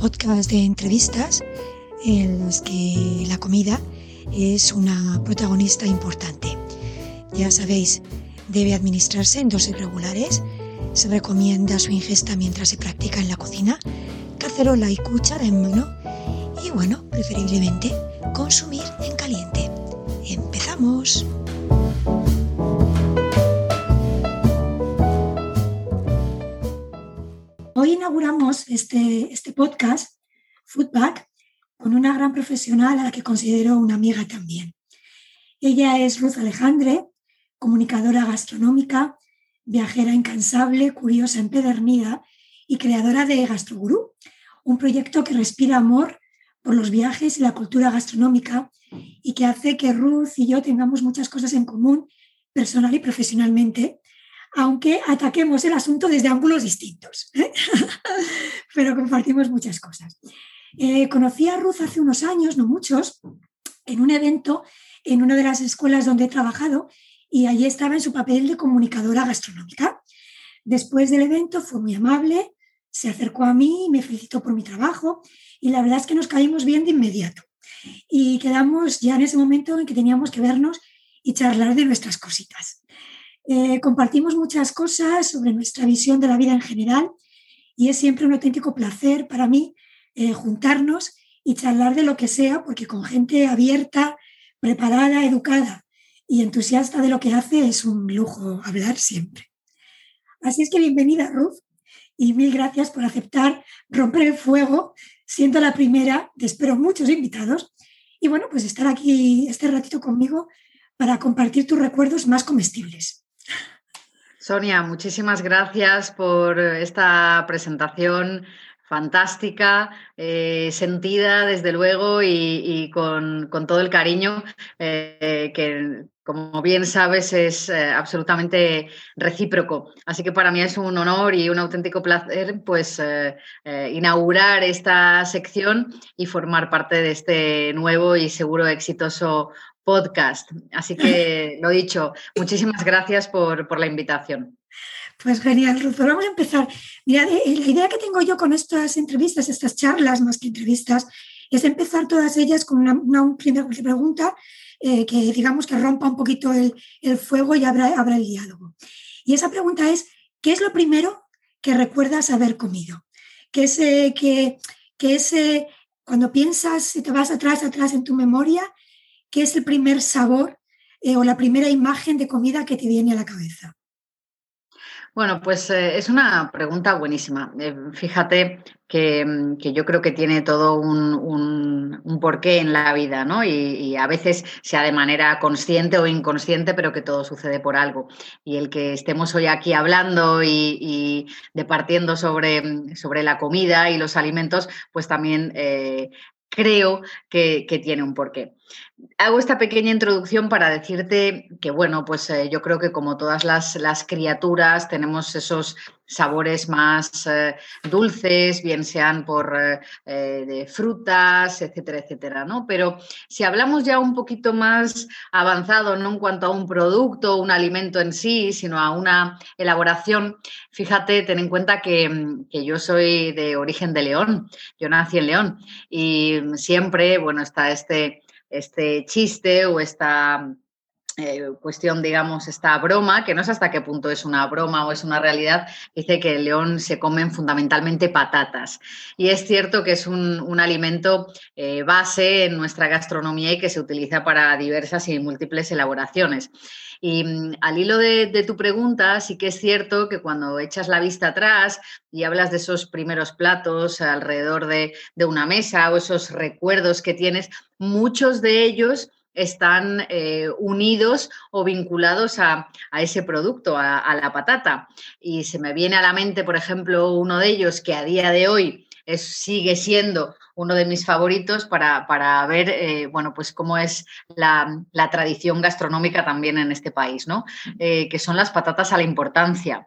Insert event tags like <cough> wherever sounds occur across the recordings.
podcast de entrevistas en los que la comida es una protagonista importante. Ya sabéis, debe administrarse en dosis regulares, se recomienda su ingesta mientras se practica en la cocina, cacerola y cuchara en mano y bueno, preferiblemente consumir en caliente. ¡Empezamos! Inauguramos este, este podcast, Foodback, con una gran profesional a la que considero una amiga también. Ella es Ruth Alejandre, comunicadora gastronómica, viajera incansable, curiosa, empedernida y creadora de Gastrogurú, un proyecto que respira amor por los viajes y la cultura gastronómica y que hace que Ruth y yo tengamos muchas cosas en común, personal y profesionalmente, aunque ataquemos el asunto desde ángulos distintos, ¿eh? <laughs> pero compartimos muchas cosas. Eh, conocí a Ruth hace unos años, no muchos, en un evento en una de las escuelas donde he trabajado y allí estaba en su papel de comunicadora gastronómica. Después del evento fue muy amable, se acercó a mí, me felicitó por mi trabajo y la verdad es que nos caímos bien de inmediato. Y quedamos ya en ese momento en que teníamos que vernos y charlar de nuestras cositas. Eh, compartimos muchas cosas sobre nuestra visión de la vida en general y es siempre un auténtico placer para mí eh, juntarnos y charlar de lo que sea, porque con gente abierta, preparada, educada y entusiasta de lo que hace es un lujo hablar siempre. Así es que bienvenida, Ruth, y mil gracias por aceptar romper el fuego, siendo la primera de espero muchos invitados, y bueno, pues estar aquí este ratito conmigo para compartir tus recuerdos más comestibles. Sonia, muchísimas gracias por esta presentación fantástica, eh, sentida desde luego y, con, todo el cariño eh, que, como bien sabes, es eh, absolutamente recíproco. Así que para mí es un honor y un auténtico placer pues inaugurar esta sección y formar parte de este nuevo y seguro exitoso podcast. Así que, lo dicho, muchísimas gracias por, la invitación. Pues genial, Ruth. Vamos a empezar. Mira, eh, la idea que tengo yo con estas entrevistas, estas charlas más que entrevistas, es empezar todas ellas con una, primera pregunta eh, que digamos que rompa un poquito el, fuego y abra, el diálogo. Y esa pregunta es, ¿qué es lo primero que recuerdas haber comido? ¿Qué es, que, que es cuando piensas, si te vas atrás, atrás en tu memoria, ¿qué es el primer sabor eh, o la primera imagen de comida que te viene a la cabeza? Bueno, pues eh, es una pregunta buenísima. Eh, fíjate mm, que, yo creo que tiene todo un, porqué en la vida, ¿no? Y, a veces sea de manera consciente o inconsciente, pero que todo sucede por algo. Y el que estemos hoy aquí hablando y, departiendo sobre, mm, sobre, la comida y los alimentos, pues también creo que, tiene un porqué. Hago esta pequeña introducción para decirte que, bueno, pues eh, yo creo que como todas las, criaturas tenemos esos sabores más eh, dulces, bien sean por eh, de frutas, etcétera, etcétera, ¿no? Pero si hablamos ya un poquito más avanzado, no en cuanto a un producto, un alimento en sí, sino a una elaboración, fíjate, ten en cuenta que yo soy de origen de León, yo nací en León y siempre, bueno, está este este chiste o esta eh, cuestión, digamos, esta broma, que no sé hasta qué punto es una broma o es una realidad, dice que el león se comen fundamentalmente patatas. Y es cierto que es un, alimento eh, base en nuestra gastronomía y que se utiliza para diversas y múltiples elaboraciones. Y mm, al hilo de, tu pregunta, sí que es cierto que cuando echas la vista atrás y hablas de esos primeros platos alrededor de, una mesa o esos recuerdos que tienes, muchos de ellos están eh, unidos o vinculados a, ese producto, a, la patata. Y se me viene a la mente, por ejemplo, uno de ellos que a día de hoy sigue siendo uno de mis favoritos para, ver, eh, bueno, pues cómo es la, tradición gastronómica también en este país, ¿no? Eh, que son las patatas a la importancia.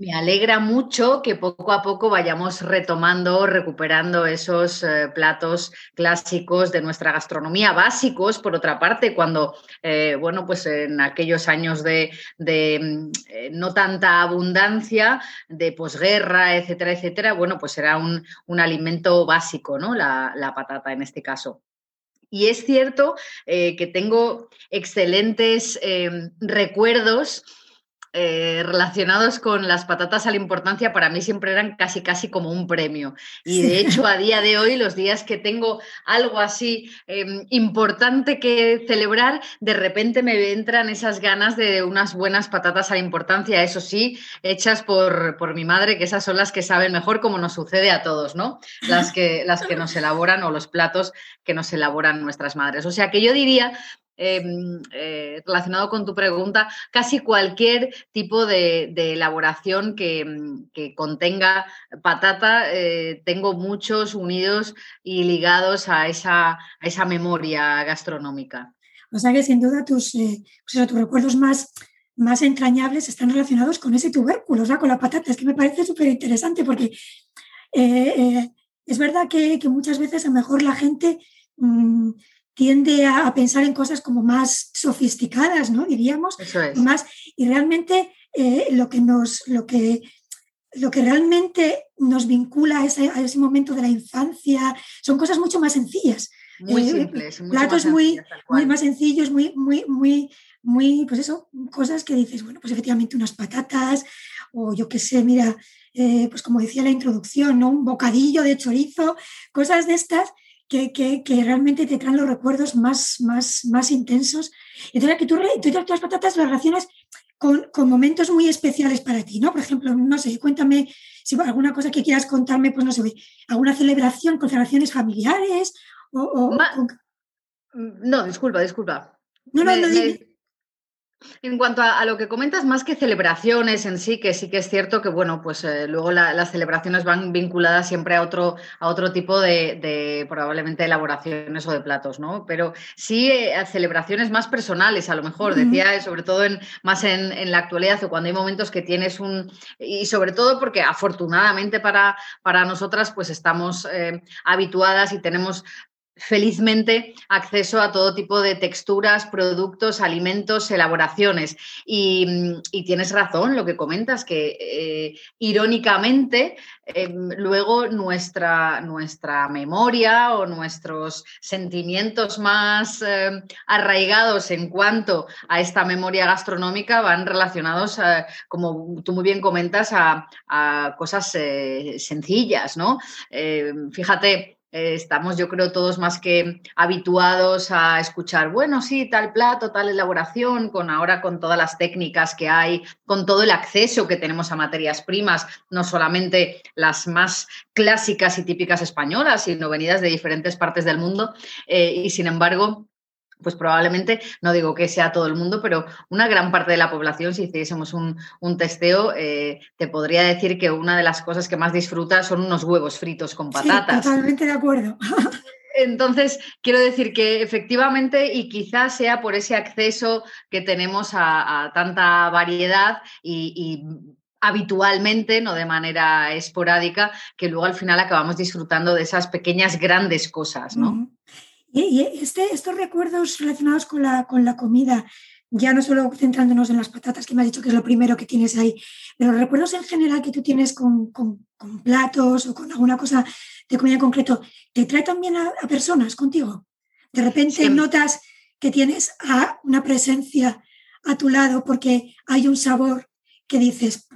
Me alegra mucho que poco a poco vayamos retomando, recuperando esos eh, platos clásicos de nuestra gastronomía, básicos, por otra parte, cuando, eh, bueno, pues en aquellos años de, mm, eh, no tanta abundancia, de posguerra, etcétera, etcétera, bueno, pues era un, alimento básico, ¿no? La, la patata en este caso. Y es cierto que tengo excelentes recuerdos eh, relacionados con las patatas a la importancia para mí siempre eran casi casi como un premio. Y de hecho a día de hoy, los días que tengo algo así em, importante que celebrar, de repente me entran esas ganas de unas buenas patatas a la importancia, eso sí, hechas por, por mi madre, que esas son las que saben mejor como nos sucede a todos, ¿no? Las que, las que nos elaboran o los platos que nos elaboran nuestras madres. O sea que yo diría Em, eh, relacionado con tu pregunta, casi cualquier tipo de, elaboración mm, que, contenga patata, eh, tengo muchos unidos y ligados a esa, memoria gastronómica. O sea que sin duda tus, eh, pues recuerdos más, más entrañables están relacionados con ese tubérculo, o sea, con la patata. Es que me parece súper interesante porque es verdad que, muchas veces a lo mejor la gente mm, tiende a, pensar en cosas como más sofisticadas, ¿no? Diríamos. Más, y realmente eh, lo, que nos, lo, que, lo que realmente nos vincula a ese, a ese, momento de la infancia son cosas mucho más sencillas. Muy eh, simples. platos muy, muy más sencillos, muy, muy, muy, muy, pues eso, cosas que dices, bueno, pues efectivamente unas patatas o yo qué sé, mira, eh, pues como decía la introducción, ¿no? Un bocadillo de chorizo, cosas de estas que, realmente te traen los recuerdos más, más, más intensos. Entonces, que tú, tú las patatas las relacionas con, momentos muy especiales para ti, ¿no? Por ejemplo, no sé, cuéntame si alguna cosa que quieras contarme, pues no sé, alguna celebración con celebraciones familiares o... No, disculpa, disculpa. No, no, no, en cuanto a, lo que comentas, más que celebraciones en sí, que sí que es cierto que, bueno, pues eh, luego las celebraciones van vinculadas siempre a otro, a otro tipo de, probablemente elaboraciones o de platos, ¿no? Pero sí eh, a celebraciones más personales, a lo mejor, decía, sobre todo en, más en, la actualidad o cuando hay momentos que tienes un... Y sobre todo porque afortunadamente para, para nosotras, pues estamos eh, habituadas y tenemos felizmente acceso a todo tipo de texturas, productos, alimentos, elaboraciones. Y, tienes razón lo que comentas, que eh, irónicamente em, luego nuestra, nuestra, memoria o nuestros sentimientos más em, arraigados en cuanto a esta memoria gastronómica van relacionados, eh, como tú muy bien comentas, a, a cosas eh, sencillas, ¿no? Fíjate, eh, estamos, yo creo, todos más que habituados a escuchar, bueno, sí, tal plato, tal elaboración, con ahora con todas las técnicas que hay, con todo el acceso que tenemos a materias primas, no solamente las más clásicas y típicas españolas, sino venidas de diferentes partes del mundo. Eh, y sin embargo, pues probablemente, no digo que sea todo el mundo, pero una gran parte de la población, si hiciésemos un, testeo, eh, te podría decir que una de las cosas que más disfruta son unos huevos fritos con patatas. totalmente de acuerdo. <laughs> Entonces, quiero decir que efectivamente, y quizás sea por ese acceso que tenemos a, tanta variedad y, habitualmente, no de manera esporádica, que luego al final acabamos disfrutando de esas pequeñas grandes cosas, ¿no? Y, este, estos recuerdos relacionados con la, con la comida, ya no solo centrándonos en las patatas, que me has dicho que es lo primero que tienes ahí, pero los recuerdos en general que tú tienes con, con, platos o con alguna cosa de comida en concreto, ¿te trae también a, personas contigo? De repente notas que tienes a una presencia a tu lado porque hay un sabor que dices,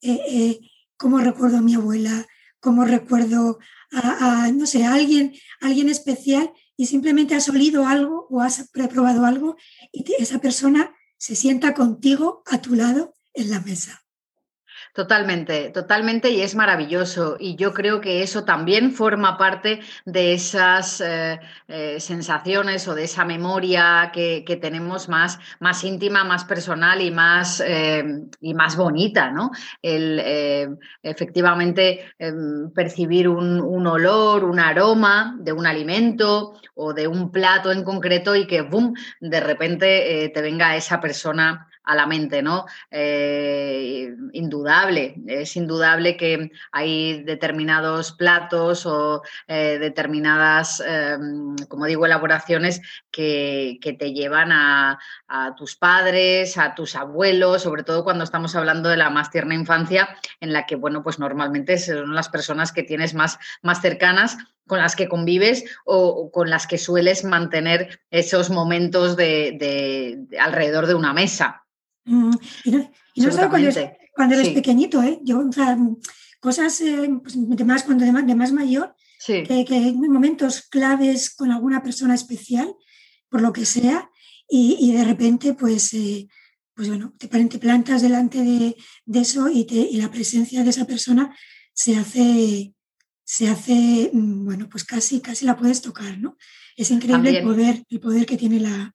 eh, eh, ¿cómo recuerdo a mi abuela? ¿Cómo recuerdo a, no sé, a alguien, alguien especial y simplemente has olido algo o has preprobado algo y esa persona se sienta contigo a tu lado en la mesa. Totalmente, totalmente y es maravilloso. Y yo creo que eso también forma parte de esas eh, eh, sensaciones o de esa memoria que, tenemos más, más, íntima, más personal y más, eh, y más bonita, ¿no? El efectivamente em, percibir un, un, olor, un aroma de un alimento o de un plato en concreto y que, ¡boom!, de repente te venga esa persona a la mente, ¿no? Eh, indudable, es indudable que hay determinados platos o eh, determinadas, em, como digo, elaboraciones que, te llevan a, tus padres, a tus abuelos, sobre todo cuando estamos hablando de la más tierna infancia, en la que, bueno, pues normalmente son las personas que tienes más, más cercanas con las que convives o, con las que sueles mantener esos momentos de, alrededor de una mesa. Mm, y no, solo cuando eres, pequeñito, ¿eh? Yo, o sea, cosas eh, pues, de más, cuando de más, mayor, que, hay momentos claves con alguna persona especial, por lo que sea, y, de repente, pues, eh, pues bueno, te, te plantas delante de, eso y, te, y la presencia de esa persona se hace se hace, mm, bueno, pues casi, casi la puedes tocar, ¿no? Es increíble el poder, el poder que tiene la,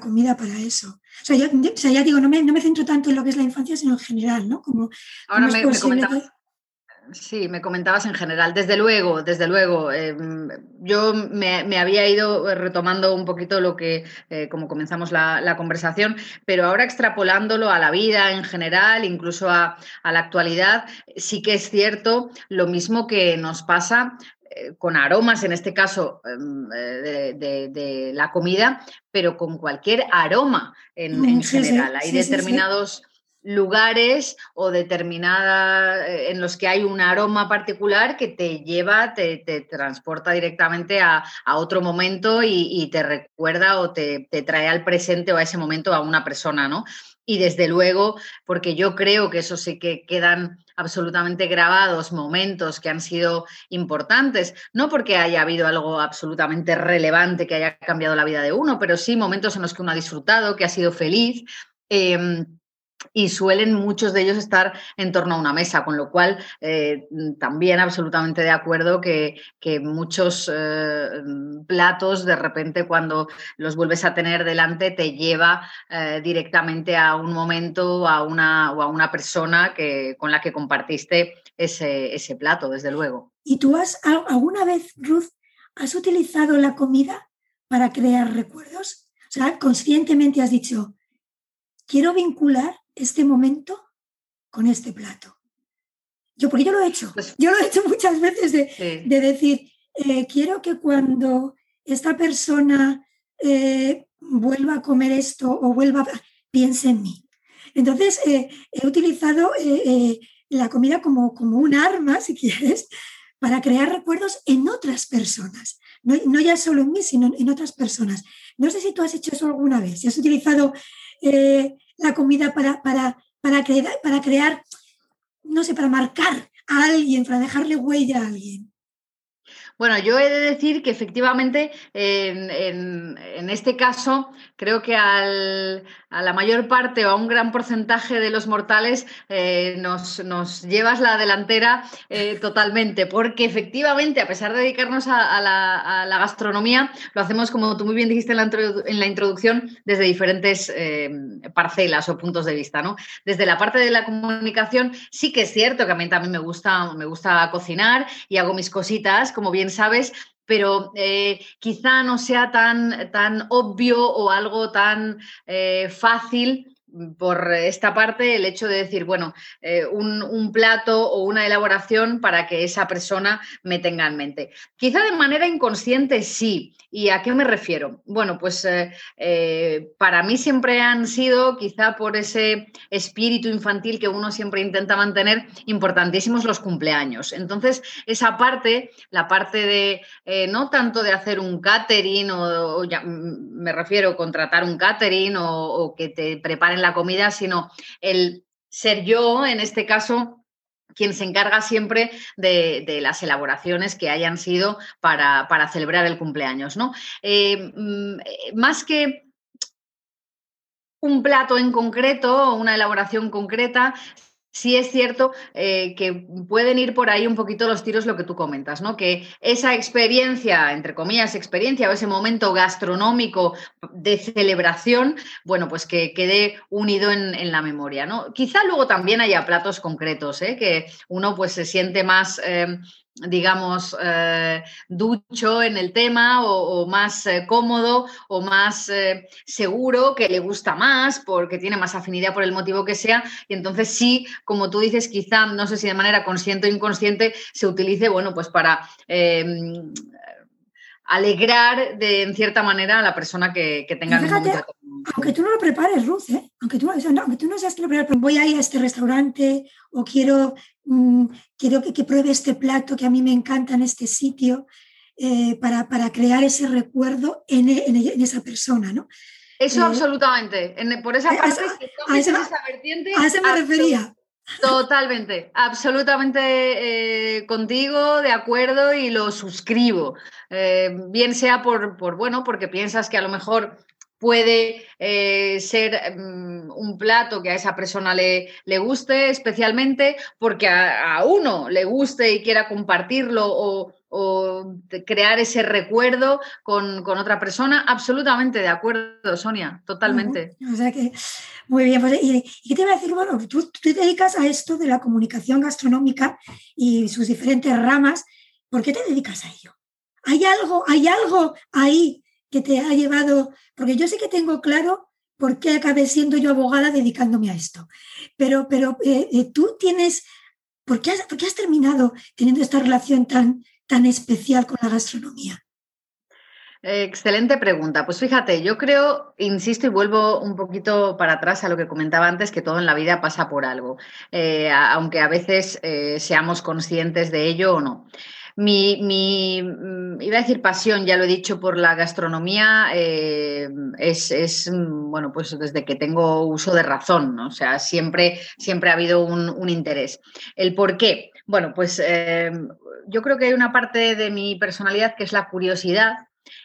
comida para eso. O sea, ya digo, no me, no me, centro tanto en lo que es la infancia, sino en general, ¿no? Como, Ahora me, Sí, me comentabas en general. Desde luego, desde luego. Em, yo me, había ido retomando un poquito lo que, eh, como comenzamos la, conversación, pero ahora extrapolándolo a la vida en general, incluso a, la actualidad, sí que es cierto lo mismo que nos pasa con aromas, en este caso em, eh, de, la comida, pero con cualquier aroma en, mm, general. Hay determinados lugares o determinada eh, en los que hay un aroma particular que te lleva, te, transporta directamente a, otro momento y, te recuerda o te, trae al presente o a ese momento a una persona, ¿no? Y desde luego, porque yo creo que eso sí que quedan absolutamente grabados momentos que han sido importantes, no porque haya habido algo absolutamente relevante que haya cambiado la vida de uno, pero sí momentos en los que uno ha disfrutado, que ha sido feliz. Em, y suelen muchos de ellos estar en torno a una mesa, con lo cual eh, también absolutamente de acuerdo que, muchos eh, platos de repente cuando los vuelves a tener delante te lleva eh, directamente a un momento a una, o a una persona que, con la que compartiste ese, ese plato, desde luego. ¿Y tú has alguna vez, Ruth, has utilizado la comida para crear recuerdos? O sea, conscientemente has dicho, quiero vincular este momento con este plato. Yo, porque yo lo he hecho, pues yo lo he hecho muchas veces de, decir, eh, quiero que cuando esta persona eh, vuelva a comer esto o vuelva a... piense en mí. Entonces, eh, he utilizado la comida como, como un arma, si quieres, para crear recuerdos en otras personas. No, no, ya solo en mí, sino en otras personas. No sé si tú has hecho eso alguna vez, si has utilizado la comida para, para, para, crear, para crear, no sé, para marcar a alguien, para dejarle huella a alguien. Bueno, yo he de decir que efectivamente en, este caso creo que a la mayor parte o a un gran porcentaje de los mortales eh, nos, llevas la delantera eh, <laughs> totalmente, porque efectivamente, a pesar de dedicarnos a, la, gastronomía, lo hacemos, como tú muy bien dijiste en la, introducción, desde diferentes eh, parcelas o puntos de vista. ¿no? Desde la parte de la comunicación, sí que es cierto que a mí también me gusta, me gusta cocinar y hago mis cositas, como bien sabes, pero eh, quizá no sea tan, tan, obvio o algo tan eh, fácil por esta parte el hecho de decir, bueno, eh, un, plato o una elaboración para que esa persona me tenga en mente. Quizá de manera inconsciente sí. ¿Y a qué me refiero? Bueno, pues eh, eh, para mí siempre han sido, quizá por ese espíritu infantil que uno siempre intenta mantener, importantísimos los cumpleaños. Entonces, esa parte, la parte de no tanto de hacer un catering o, ya, me refiero contratar un catering o que te preparen la comida, sino el ser yo, en este caso, quien se encarga siempre de, las elaboraciones que hayan sido para, celebrar el cumpleaños. ¿no? Eh, mm, más que un plato en concreto o una elaboración concreta, sí es cierto eh, que pueden ir por ahí un poquito los tiros lo que tú comentas, ¿no? Que esa experiencia, entre comillas, experiencia o ese momento gastronómico de celebración, bueno, pues que quede unido en, la memoria, ¿no? Quizá luego también haya platos concretos, ¿eh? que uno pues se siente más... Eh, digamos, eh, ducho en el tema o, más eh, cómodo o más eh, seguro, que le gusta más porque tiene más afinidad por el motivo que sea. Y entonces sí, como tú dices, quizá, no sé si de manera consciente o inconsciente, se utilice, bueno, pues para em, alegrar de, en cierta manera a la persona que, tenga el Aunque tú no lo prepares, Ruth, aunque, tú, no, aunque tú no seas que lo prepares, voy a ir a este restaurante o quiero Mm, quiero que, que, pruebe este plato que a mí me encanta en este sitio, eh, para, para, crear ese recuerdo en, en, esa persona, ¿no? Eso eh, absolutamente, por esa parte, a, esa, vertiente, a esa me refería. Totalmente, absolutamente eh, contigo, de acuerdo y lo suscribo. bien sea por, por, bueno, porque piensas que a lo mejor puede eh, ser mm, un plato que a esa persona le, le guste especialmente porque a, uno le guste y quiera compartirlo o, crear ese recuerdo con, otra persona. Absolutamente de acuerdo, Sonia, totalmente. O sea que, muy bien. Pues, ¿y, qué te voy a decir? Bueno, tú, tú te dedicas a esto de la comunicación gastronómica y sus diferentes ramas. ¿Por qué te dedicas a ello? ¿Hay algo, hay algo ahí que te ha llevado, porque yo sé que tengo claro por qué acabé siendo yo abogada dedicándome a esto, pero, pero eh, eh, tú tienes, ¿por qué, has, has, terminado teniendo esta relación tan, tan especial con la gastronomía? Excelente pregunta. Pues fíjate, yo creo, insisto y vuelvo un poquito para atrás a lo que comentaba antes, que todo en la vida pasa por algo, eh, aunque a veces seamos conscientes de ello o no. Mi, mm, iba a decir pasión, ya lo he dicho, por la gastronomía eh, es, mm, bueno, pues desde que tengo uso de razón, o sea, siempre, siempre ha habido un, interés. ¿El por qué? Bueno, pues eh, yo creo que hay una parte de mi personalidad que es la curiosidad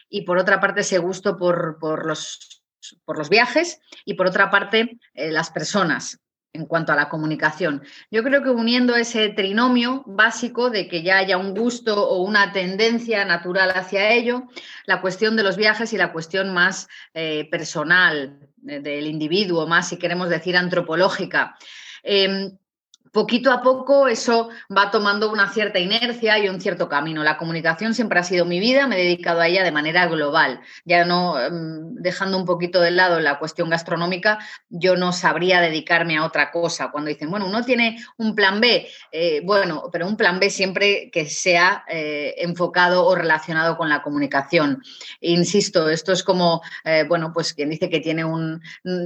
y por otra parte ese gusto por, por los, por los viajes y por otra parte eh, las personas en cuanto a la comunicación. Yo creo que uniendo ese trinomio básico de que ya haya un gusto o una tendencia natural hacia ello, la cuestión de los viajes y la cuestión más eh, personal eh, del individuo, más si queremos decir antropológica. Em, poquito a poco eso va tomando una cierta inercia y un cierto camino. La comunicación siempre ha sido mi vida, me he dedicado a ella de manera global. Ya no, em, dejando un poquito de lado la cuestión gastronómica, yo no sabría dedicarme a otra cosa. Cuando dicen, bueno, uno tiene un plan B, eh, bueno, pero un plan B siempre que sea eh, enfocado o relacionado con la comunicación. Insisto, esto es como, eh, bueno, pues quien dice que tiene un,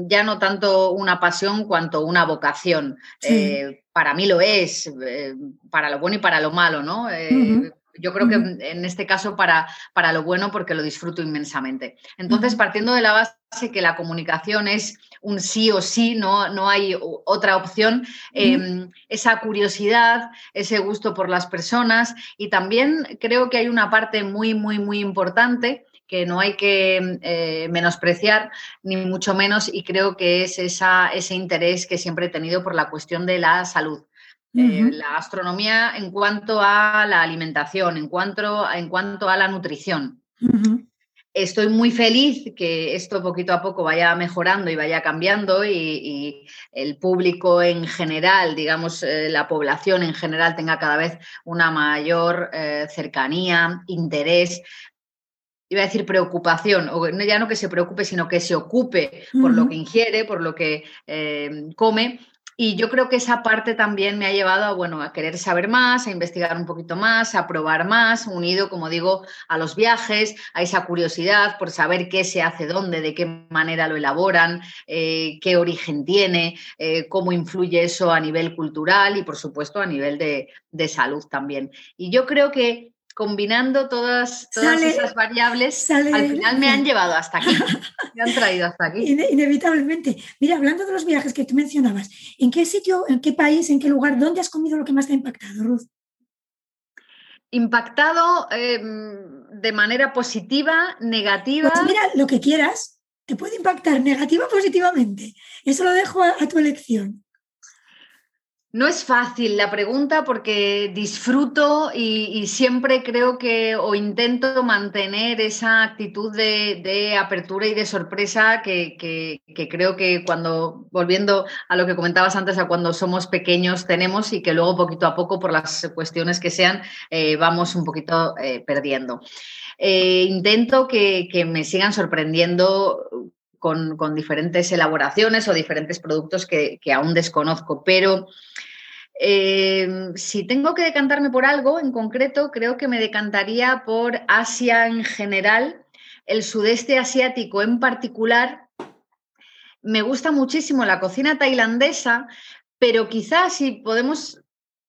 ya no tanto una pasión cuanto una vocación para mí lo es, eh, para lo bueno y para lo malo, ¿no? Eh, yo creo que en este caso para, para lo bueno porque lo disfruto inmensamente. Entonces, partiendo de la base que la comunicación es un sí o sí, no, no hay otra opción, em, esa curiosidad, ese gusto por las personas y también creo que hay una parte muy, muy, muy importante que no hay que eh, menospreciar, ni mucho menos, y creo que es esa, ese interés que siempre he tenido por la cuestión de la salud. Eh, la astronomía en cuanto a la alimentación, en cuanto, en cuanto a la nutrición. Estoy muy feliz que esto poquito a poco vaya mejorando y vaya cambiando y, el público en general, digamos, eh, la población en general tenga cada vez una mayor cercanía, interés iba a decir preocupación, o ya no que se preocupe, sino que se ocupe por lo que ingiere, por lo que eh, come. Y yo creo que esa parte también me ha llevado a, bueno, a querer saber más, a investigar un poquito más, a probar más, unido, como digo, a los viajes, a esa curiosidad por saber qué se hace dónde, de qué manera lo elaboran, eh, qué origen tiene, eh, cómo influye eso a nivel cultural y, por supuesto, a nivel de, de salud también. Y yo creo que combinando todas, esas variables, al final me han llevado hasta aquí, me han traído hasta aquí. inevitablemente. Mira, hablando de los viajes que tú mencionabas, ¿en qué sitio, en qué país, en qué lugar, dónde has comido lo que más te ha impactado, Ruth? Impactado em, de manera positiva, negativa. Pues mira, lo que quieras, te puede impactar negativa o positivamente. Eso lo dejo a tu elección. No es fácil la pregunta porque disfruto y, siempre creo que o intento mantener esa actitud de, apertura y de sorpresa que, creo que cuando, volviendo a lo que comentabas antes, a cuando somos pequeños tenemos y que luego poquito a poco por las cuestiones que sean eh, vamos un poquito eh, perdiendo. Eh, intento que, me sigan sorprendiendo con, diferentes elaboraciones o diferentes productos que, aún desconozco, pero eh, si tengo que decantarme por algo en concreto, creo que me decantaría por Asia en general, el sudeste asiático en particular. Me gusta muchísimo la cocina tailandesa, pero quizás si podemos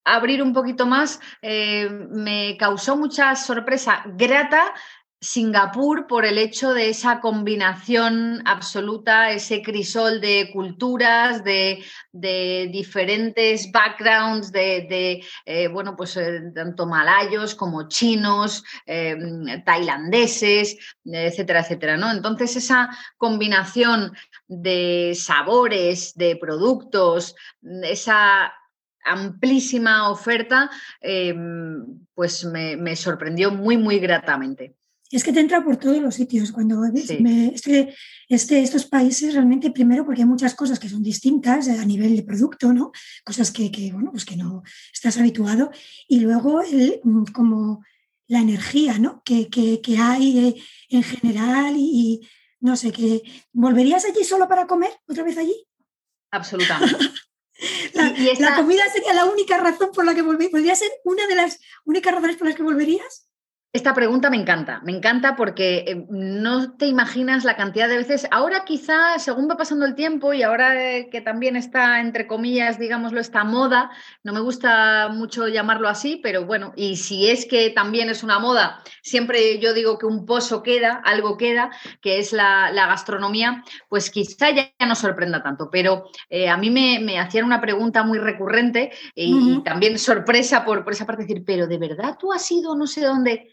abrir un poquito más, eh, me causó mucha sorpresa grata Singapur por el hecho de esa combinación absoluta, ese crisol de culturas, de, diferentes backgrounds, de, eh, bueno, pues eh, tanto malayos como chinos, em, tailandeses, etcétera, etcétera, ¿no? Entonces esa combinación de sabores, de productos, esa amplísima oferta, em, pues me sorprendió muy, muy gratamente es que te entra por todos los sitios. Cuando este, este, estos países realmente, primero porque hay muchas cosas que son distintas a nivel de producto, ¿no? Cosas que, bueno, pues que no estás habituado. Y luego mm, como la energía, ¿no? Que, hay eh, en general y, no sé, que ¿volverías allí solo para comer otra vez allí? Absolutamente. <laughs> la, la, comida sería la única razón por la que volverías. ¿Podría ser una de las únicas razones por las que volverías? Esta pregunta me encanta, me encanta porque eh, no te imaginas la cantidad de veces, ahora quizá según va pasando el tiempo y ahora eh, que también está, entre comillas, digámoslo, esta moda, no me gusta mucho llamarlo así, pero bueno, y si es que también es una moda, siempre yo digo que un pozo queda, algo queda, que es la, gastronomía, pues quizá ya no sorprenda tanto, pero eh, a mí me, hacían una pregunta muy recurrente y, también sorpresa por, por esa parte, decir, pero de verdad tú has ido no sé dónde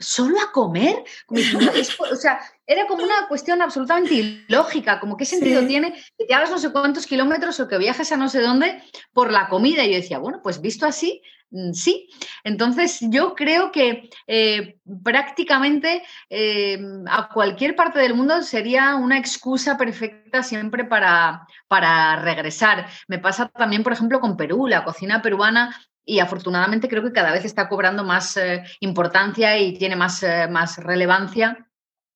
¿Solo a comer? <laughs> o sea, era como una cuestión absolutamente ilógica, como qué sentido tiene que te hagas no sé cuántos kilómetros o que viajes a no sé dónde por la comida. Y yo decía, bueno, pues visto así, mm, sí. Entonces yo creo que eh, prácticamente eh, a cualquier parte del mundo sería una excusa perfecta siempre para, para regresar. Me pasa también, por ejemplo, con Perú. La cocina peruana y afortunadamente creo que cada vez está cobrando más eh, importancia y tiene más, eh, más relevancia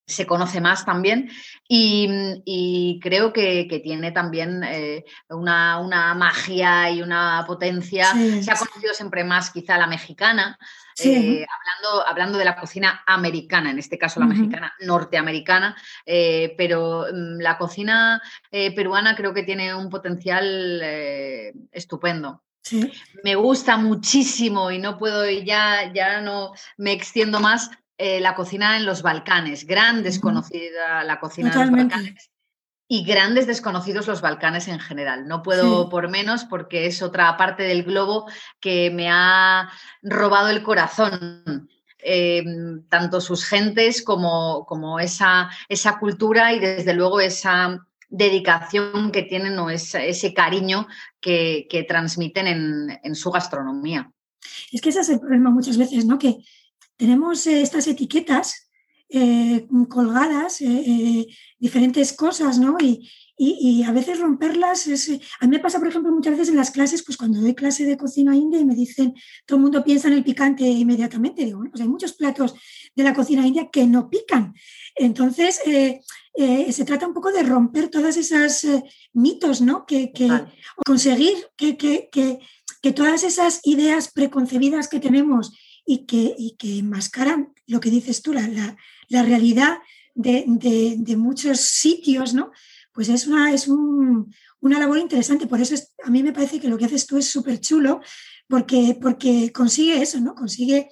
se conoce más también y, creo que, tiene también eh, una, magia y una potencia. se ha conocido siempre más quizá la mexicana, hablando, hablando de la cocina americana, en este caso la mexicana norteamericana, pero mm, la cocina peruana creo que tiene un potencial estupendo. Me gusta muchísimo y no puedo, ya, ya no me extiendo más, eh, la cocina en los Balcanes, gran desconocida la cocina en los Balcanes y grandes desconocidos los Balcanes en general. No puedo por menos porque es otra parte del globo que me ha robado el corazón. Em, tanto sus gentes como, como esa, esa cultura y desde luego esa, dedicación que tienen o ese, cariño que, transmiten en, su gastronomía. Es que ese es el problema muchas veces, ¿no? Que tenemos eh, estas etiquetas eh, colgadas, eh, diferentes cosas, ¿no? Y, a veces romperlas es... A mí me pasa, por ejemplo, muchas veces en las clases, pues cuando doy clase de cocina india y me dicen, todo el mundo piensa en el picante inmediatamente, digo, bueno, pues hay muchos platos de la cocina india que no pican. Entonces, eh, se trata un poco de romper todas esas eh, mitos, ¿no? Que, conseguir que, que, todas esas ideas preconcebidas que tenemos y que, y que enmascaran lo que dices tú, la, la, realidad de, de, muchos sitios, ¿no? Pues es una, es una labor interesante. Por eso a mí me parece que lo que haces tú es súper chulo, porque, porque consigue eso, ¿no? Consigue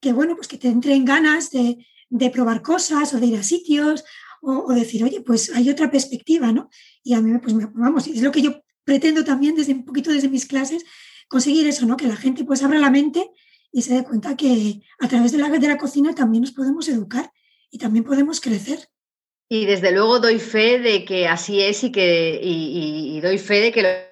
que, bueno, pues que te entren ganas de, de probar cosas o de ir a sitios o, decir, oye, pues hay otra perspectiva, ¿no? Y a mí, pues vamos, es lo que yo pretendo también desde un poquito desde mis clases, conseguir eso, ¿no? Que la gente pues abra la mente y se dé cuenta que a través de la, de la cocina también nos podemos educar y también podemos crecer. Y desde luego doy fe de que así es y que y, doy fe de que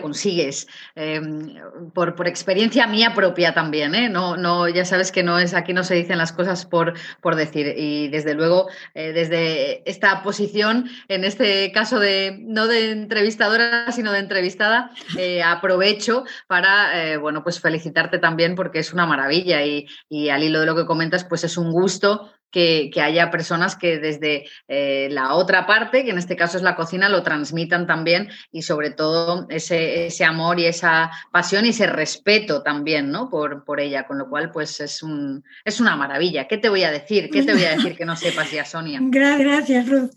consigues. Em, por, por, experiencia mía propia también, ¿eh? No, no, ya sabes que no es, aquí no se dicen las cosas por, por decir. Y desde luego, eh, desde esta posición, en este caso de no de entrevistadora, sino de entrevistada, eh, aprovecho para bueno, pues felicitarte también porque es una maravilla. Y, y al hilo de lo que comentas, pues es un gusto que, haya personas que desde eh, la otra parte, que en este caso es la cocina, lo transmitan también y sobre todo ese, ese amor y esa pasión y ese respeto también ¿no? por, por ella, con lo cual pues es, un, es una maravilla. ¿Qué te voy a decir? ¿Qué te voy a decir que no sepas ya, Sonia? <laughs> Gracias, Ruth.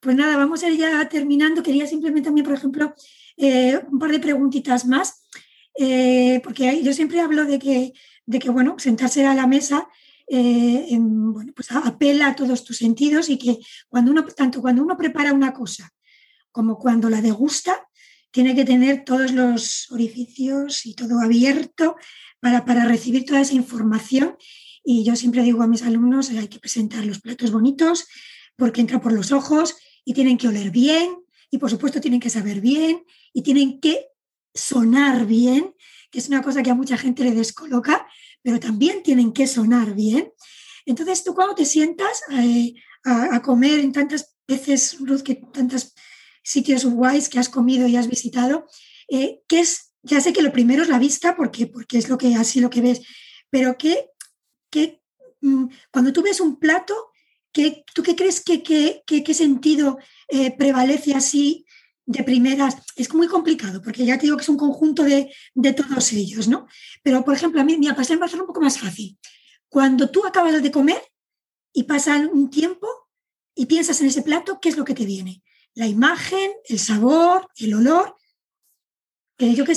Pues nada, vamos a ir ya terminando. Quería simplemente también, por ejemplo, eh, un par de preguntitas más, eh, porque yo siempre hablo de que, de que, bueno, sentarse a la mesa eh, bueno, pues apela a todos tus sentidos y que cuando uno, tanto cuando uno prepara una cosa como cuando la degusta, tiene que tener todos los orificios y todo abierto para, para recibir toda esa información. Y yo siempre digo a mis alumnos, hay que presentar los platos bonitos porque entra por los ojos y tienen que oler bien y por supuesto tienen que saber bien y tienen que sonar bien, que es una cosa que a mucha gente le descoloca, pero también tienen que sonar bien. Entonces, tú cuando te sientas eh, a, comer en tantas veces, Ruth, tantos sitios guays que has comido y has visitado, eh, ¿qué es? Ya sé que lo primero es la vista, porque, porque es lo que así lo que ves, pero ¿qué, qué mm, cuando tú ves un plato, ¿qué, ¿tú qué crees que, qué sentido eh, prevalece así de primeras, es muy complicado, porque ya te digo que es un conjunto de, todos ellos, ¿no? Pero, por ejemplo, a mí me va a ser un poco más fácil. Cuando tú acabas de comer y pasa un tiempo y piensas en ese plato, ¿qué es lo que te viene? La imagen, el sabor, el olor,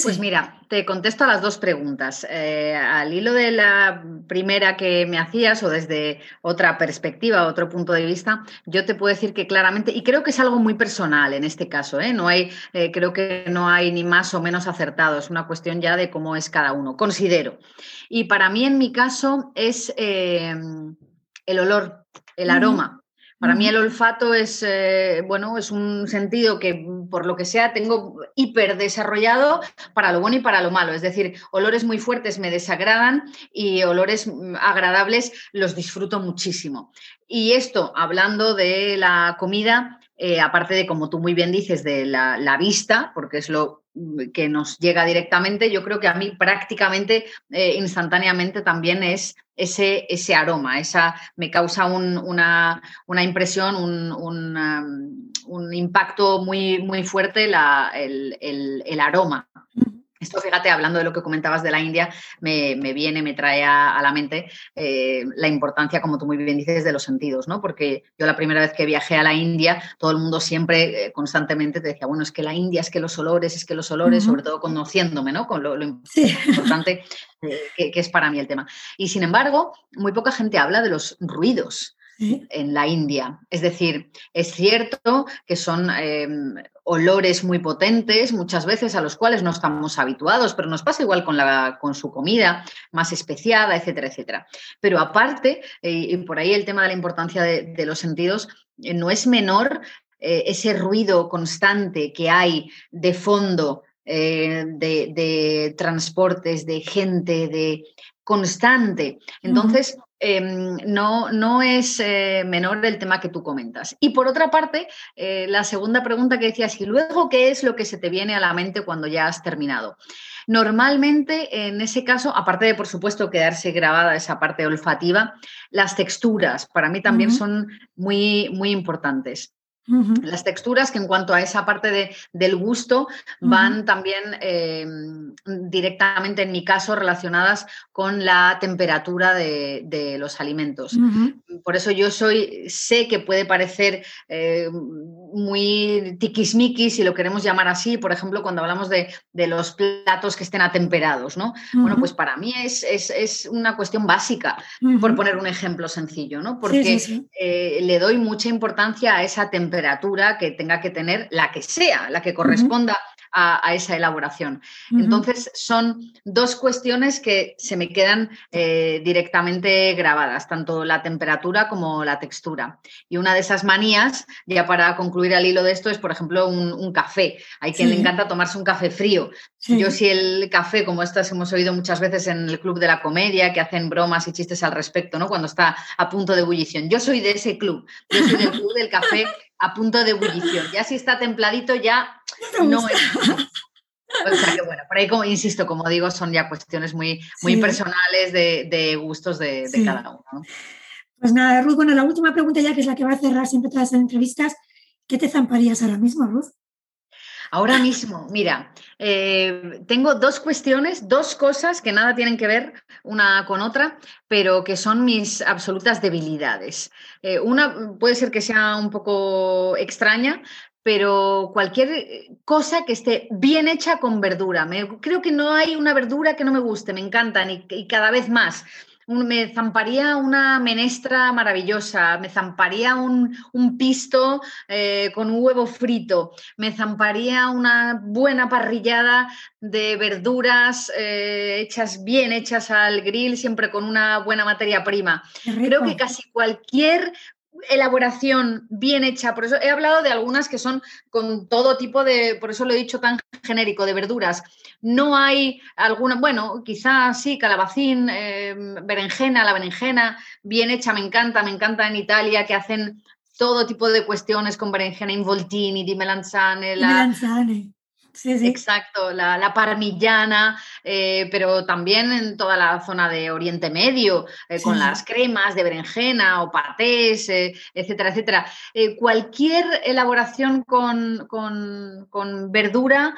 pues mira, te contesto a las dos preguntas. Eh, al hilo de la primera que me hacías o desde otra perspectiva, otro punto de vista, yo te puedo decir que claramente, y creo que es algo muy personal en este caso, ¿eh? no hay, eh, creo que no hay ni más o menos acertado, es una cuestión ya de cómo es cada uno, considero. Y para mí, en mi caso, es el olor, el aroma. Para mí el olfato es, eh, bueno, es un sentido que por lo que sea tengo hiper desarrollado para lo bueno y para lo malo. Es decir, olores muy fuertes me desagradan y olores mm, agradables los disfruto muchísimo. Y esto, hablando de la comida, eh, aparte de, como tú muy bien dices, de la, vista, porque es lo que nos llega directamente, yo creo que a mí prácticamente eh, instantáneamente también es ese, ese aroma, esa me causa una, impresión, un, un, impacto muy, muy fuerte el, el aroma. Esto, fíjate, hablando de lo que comentabas de la India, me, viene, me trae a, la mente eh, la importancia, como tú muy bien dices, de los sentidos, ¿no? Porque yo la primera vez que viajé a la India, todo el mundo siempre, eh, constantemente, te decía, bueno, es que la India, es que los olores, es que los olores, sobre todo conociéndome, ¿no? Con lo, importante eh, que, que es para mí el tema. Y sin embargo, muy poca gente habla de los ruidos en la India. Es decir, es cierto que son em, olores muy potentes, muchas veces a los cuales no estamos habituados, pero nos pasa igual con, la, con su comida más especiada, etcétera, etcétera. Pero aparte, eh, y por ahí el tema de la importancia de, los sentidos, eh, no es menor eh, ese ruido constante que hay de fondo de, transportes, de gente, de constante. Entonces, Em, no, no es eh, menor el tema que tú comentas. Y por otra parte, eh, la segunda pregunta que decías, y luego, ¿qué es lo que se te viene a la mente cuando ya has terminado? Normalmente, en ese caso, aparte de, por supuesto, quedarse grabada esa parte olfativa, las texturas para mí también son muy, muy importantes. Las texturas que en cuanto a esa parte de, del gusto van también em, directamente, en mi caso, relacionadas con la temperatura de, los alimentos. Por eso yo soy, sé que puede parecer eh, muy tiquismiquis, si lo queremos llamar así, por ejemplo, cuando hablamos de, los platos que estén atemperados, ¿no? Bueno, pues para mí es, una cuestión básica, por poner un ejemplo sencillo, ¿no? Porque eh, le doy mucha importancia a esa temperatura que tenga que tener la que sea, la que corresponda a, esa elaboración. Entonces, son dos cuestiones que se me quedan eh, directamente grabadas, tanto la temperatura como la textura. Y una de esas manías, ya para concluir al hilo de esto, es, por ejemplo, un, café. Hay quien le encanta tomarse un café frío. Yo si el café, como estas hemos oído muchas veces en el Club de la Comedia, que hacen bromas y chistes al respecto, ¿no? Cuando está a punto de ebullición. Yo soy de ese club. Yo soy del club del café a punto de ebullición. Ya si está templadito, ya <laughs> no es. O sea que bueno, por ahí, como insisto, como digo, son ya cuestiones muy, muy personales de, gustos de, cada uno. Pues nada, Ruth, bueno, la última pregunta ya, que es la que va a cerrar siempre todas las entrevistas, ¿qué te zamparías ahora mismo, Ruth? Ahora mismo, mira, eh, tengo dos cuestiones, dos cosas que nada tienen que ver una con otra, pero que son mis absolutas debilidades. Eh, una puede ser que sea un poco extraña, pero cualquier cosa que esté bien hecha con verdura. Me, creo que no hay una verdura que no me guste, me encantan y cada vez más me zamparía una menestra maravillosa, me zamparía un, pisto eh, con un huevo frito, me zamparía una buena parrillada de verduras eh, hechas bien, hechas al grill, siempre con una buena materia prima. Creo que casi cualquier elaboración bien hecha. Por eso he hablado de algunas que son con todo tipo de, por eso lo he dicho tan genérico, de verduras. No hay alguna, bueno, quizás sí, calabacín, em, berenjena, la berenjena bien hecha, me encanta, me encanta en Italia que hacen todo tipo de cuestiones con berenjena involtini, di melanzane. La... Melanzane. Exacto, la, parmillana, eh, pero también en toda la zona de Oriente Medio, eh, con las cremas de berenjena o patés, eh, etcétera, etcétera. cualquier elaboración con, con, verdura,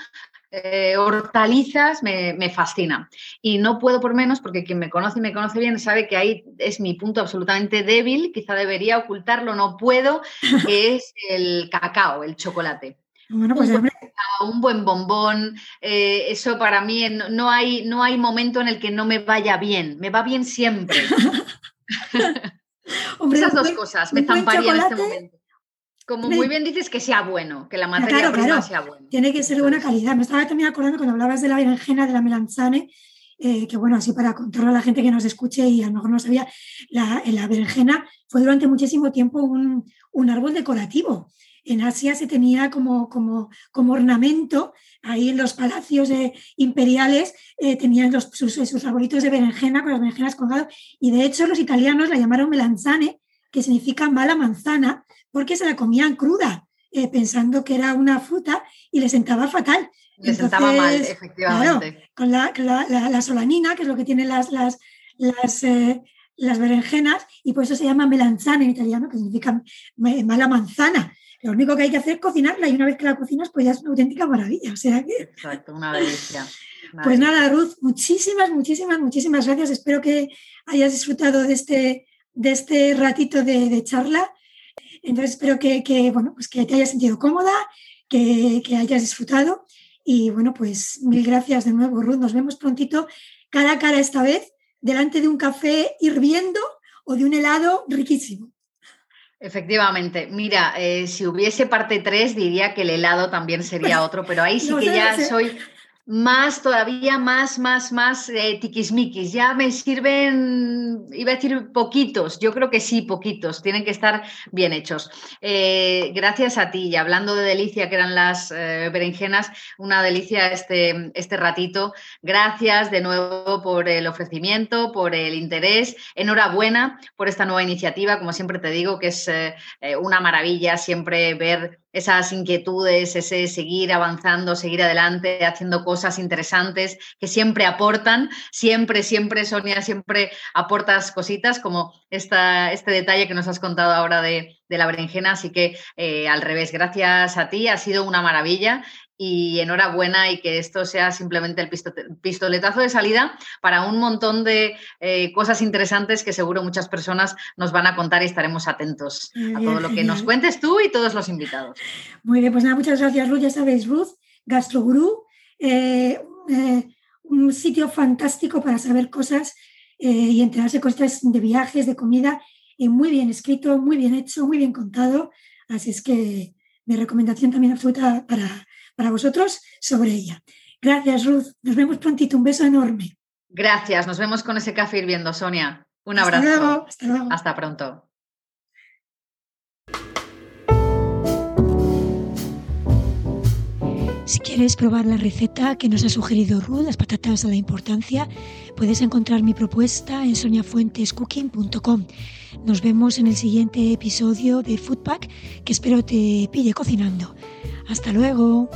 hortalizas me, me, fascina. Y no puedo por menos, porque quien me conoce y me conoce bien sabe que ahí es mi punto absolutamente débil, quizá debería ocultarlo, no puedo, <laughs> que es el cacao, el chocolate. Bueno, pues un, buen, bombón, eh, eso para mí no hay, no hay momento en el que no me vaya bien, me va bien siempre. <laughs> Esas dos cosas me zamparía en este momento. Como muy bien dices, que sea bueno, que la materia prima sea buena. Tiene que ser de buena calidad. Me estaba también acordando cuando hablabas de la berenjena, de la melanzane, eh, que bueno, así para contarlo a la gente que nos escuche y a lo mejor no sabía, la, la berenjena fue durante muchísimo tiempo un, un árbol decorativo en Asia se tenía como, como, como ornamento, ahí en los palacios imperiales eh, tenían los, sus, sus, arbolitos de berenjena con las berenjenas colgadas y de hecho los italianos la llamaron melanzane, que significa mala manzana, porque se la comían cruda, eh, pensando que era una fruta y le sentaba fatal. Le sentaba mal, efectivamente. con la, la, solanina, que es lo que tienen las, las, las, eh, las berenjenas, y por eso se llama melanzane en italiano, que significa mala manzana. Lo único que hay que hacer es cocinarla y una vez que la cocinas, pues ya es una auténtica maravilla. O sea que... Exacto, una delicia. <laughs> pues nada, Ruth, muchísimas, muchísimas, muchísimas gracias. Espero que hayas disfrutado de este, de este ratito de, charla. Entonces espero que, bueno, pues que te hayas sentido cómoda, que, que hayas disfrutado. Y bueno, pues mil gracias de nuevo, Ruth. Nos vemos prontito, cara a cara esta vez, delante de un café hirviendo o de un helado riquísimo. Efectivamente, mira, eh, si hubiese parte 3 diría que el helado también sería otro, pero ahí sí que ya soy más, todavía más, más, más eh, tiquismiquis. Ya me sirven, iba a decir poquitos, yo creo que sí, poquitos, tienen que estar bien hechos. Eh, gracias a ti, y hablando de delicia, que eran las eh, berenjenas, una delicia este, este ratito. Gracias de nuevo por el ofrecimiento, por el interés. Enhorabuena por esta nueva iniciativa, como siempre te digo, que es una maravilla siempre ver esas inquietudes, ese seguir avanzando, seguir adelante, haciendo cosas interesantes que siempre aportan, siempre, siempre, Sonia, siempre aportas cositas como esta, este detalle que nos has contado ahora de, la berenjena, así que eh, al revés, gracias a ti, ha sido una maravilla y enhorabuena y que esto sea simplemente el pistoletazo de salida para un montón de eh, cosas interesantes que seguro muchas personas nos van a contar y estaremos atentos a todo lo que nos cuentes tú y todos los invitados. Muy bien, pues nada, muchas gracias Ruth, ya sabéis, Ruth, Gastroguru, eh, eh, un sitio fantástico para saber cosas y enterarse cosas de viajes, de comida, y muy bien escrito, muy bien hecho, muy bien contado, así es que mi recomendación también absoluta para para vosotros sobre ella. Gracias, Ruth. Nos vemos prontito. Un beso enorme. Gracias. Nos vemos con ese café hirviendo, Sonia. Un Hasta abrazo. luego, hasta luego. Hasta pronto. Si quieres probar la receta que nos ha sugerido Ruth, las patatas a la importancia, puedes encontrar mi propuesta en soniafuentescooking.com. Nos vemos en el siguiente episodio de Foodpack que espero te pille cocinando. Hasta luego.